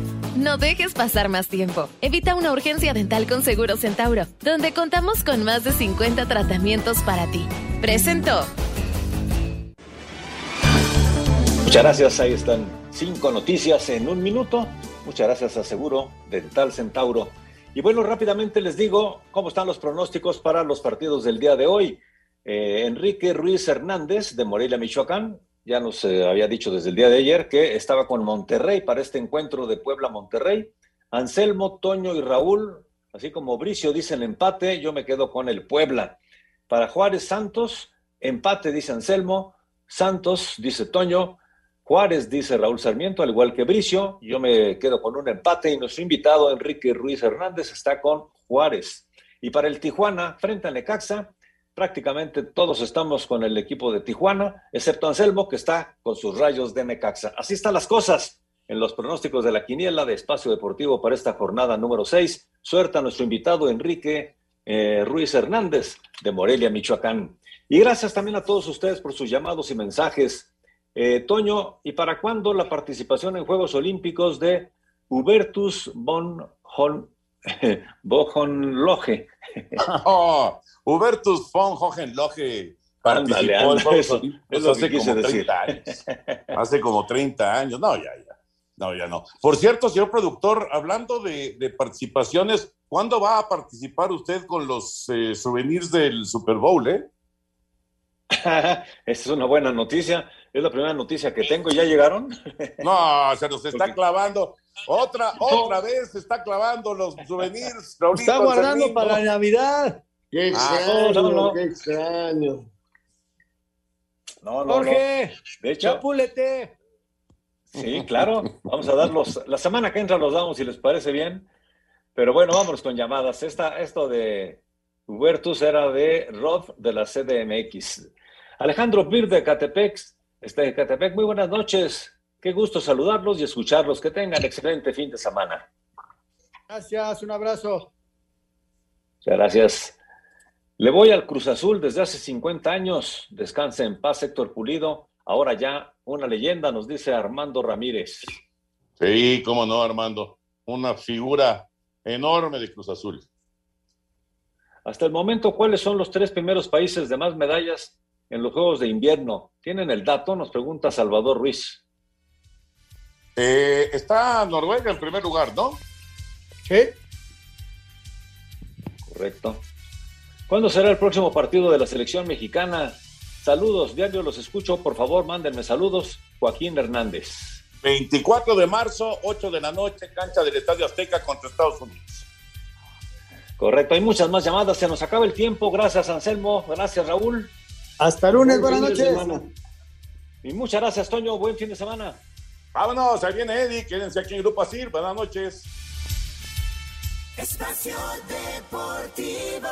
Speaker 30: No dejes pasar más tiempo. Evita una urgencia dental con Seguro Centauro, donde contamos con más de 50 tratamientos para ti. Presentó.
Speaker 23: Muchas gracias, ahí están cinco noticias en un minuto. Muchas gracias a Seguro Dental Centauro. Y bueno, rápidamente les digo cómo están los pronósticos para los partidos del día de hoy. Eh, Enrique Ruiz Hernández de Morelia, Michoacán, ya nos eh, había dicho desde el día de ayer que estaba con Monterrey para este encuentro de Puebla-Monterrey. Anselmo, Toño y Raúl, así como Bricio dicen empate, yo me quedo con el Puebla. Para Juárez Santos, empate, dice Anselmo. Santos, dice Toño. Juárez, dice Raúl Sarmiento, al igual que Bricio. Yo me quedo con un empate y nuestro invitado, Enrique Ruiz Hernández, está con Juárez. Y para el Tijuana, frente a Necaxa, prácticamente todos estamos con el equipo de Tijuana, excepto Anselmo, que está con sus rayos de Necaxa. Así están las cosas en los pronósticos de la quiniela de Espacio Deportivo para esta jornada número 6. Suerte a nuestro invitado Enrique eh, Ruiz Hernández de Morelia, Michoacán. Y gracias también a todos ustedes por sus llamados y mensajes. Eh, Toño, ¿y para cuándo la participación en Juegos Olímpicos de Hubertus von Hon, Bojonloje?
Speaker 8: Oh, Hubertus von Hohenlohe participó Juegos
Speaker 23: eso- eso
Speaker 8: hace como 30
Speaker 23: decir.
Speaker 8: años. Hace como 30 años. No, ya, ya. No, ya no. Por cierto, señor productor, hablando de, de participaciones, ¿cuándo va a participar usted con los eh, souvenirs del Super Bowl, eh?
Speaker 23: Esa es una buena noticia. Es la primera noticia que tengo. ¿Ya llegaron?
Speaker 8: No, se nos está clavando. Otra, otra vez se está clavando los souvenirs. Raulito
Speaker 9: Está guardando para la Navidad.
Speaker 12: Qué
Speaker 8: Ah,
Speaker 12: extraño,
Speaker 23: no, no, no.
Speaker 12: qué extraño.
Speaker 23: No, no,
Speaker 9: Jorge,
Speaker 23: no. De hecho,
Speaker 9: chapúlete.
Speaker 23: sí, claro. Vamos a darlos. La semana que entra los damos si les parece bien. Pero bueno, vámonos con llamadas. Esta, esto de Hubertus era de Rod de la CDMX. Alejandro Pir de Catepec. Este de Catepec, muy buenas noches. Qué gusto saludarlos y escucharlos. Que tengan excelente fin de semana.
Speaker 9: Gracias, un abrazo.
Speaker 23: Muchas gracias. Le voy al Cruz Azul desde hace 50 años. Descanse en paz, Héctor Pulido. Ahora ya una leyenda, nos dice Armando Ramírez.
Speaker 8: Sí, cómo no, Armando. Una figura enorme de Cruz Azul.
Speaker 23: Hasta el momento, ¿cuáles son los tres primeros países de más medallas en los Juegos de Invierno? ¿Tienen el dato? Nos pregunta Salvador Ruiz.
Speaker 8: Eh, está Noruega en primer lugar, ¿no?
Speaker 9: Sí.
Speaker 23: Correcto. ¿Cuándo será el próximo partido de la selección mexicana? Saludos, diario los escucho. Por favor, mándenme saludos. Joaquín Hernández.
Speaker 8: 24 de marzo, 8 de la noche, cancha del Estadio Azteca contra Estados Unidos.
Speaker 23: Correcto, hay muchas más llamadas. Se nos acaba el tiempo. Gracias, Anselmo. Gracias, Raúl.
Speaker 9: Hasta lunes, buenas
Speaker 23: Buen
Speaker 9: noches.
Speaker 23: Y muchas gracias, Toño. Buen fin de semana.
Speaker 8: Vámonos, ahí viene Eddie, quédense aquí en Grupo Asir. Buenas noches.
Speaker 13: Espacio Deportivo.